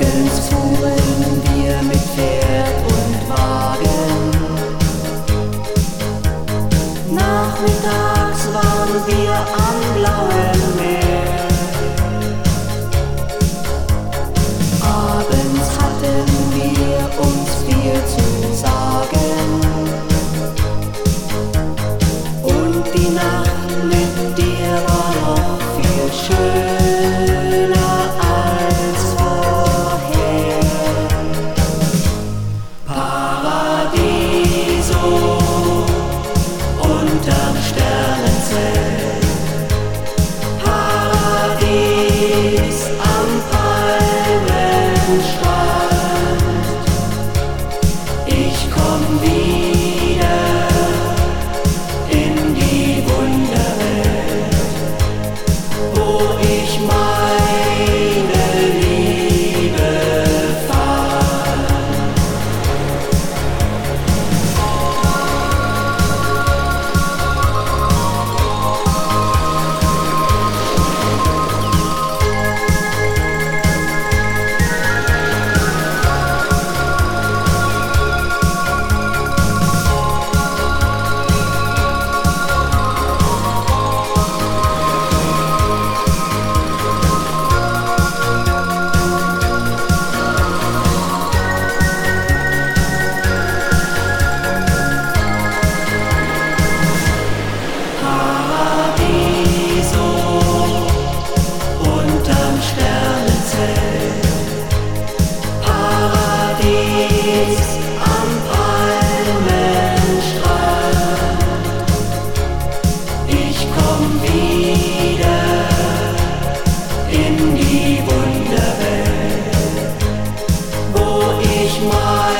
Morgens fuhren wir mit Pferd und Wagen. Nachmittags waren wir am blauen Meer. Abends hatten wir uns viel zu sagen. Und die Nacht peace. my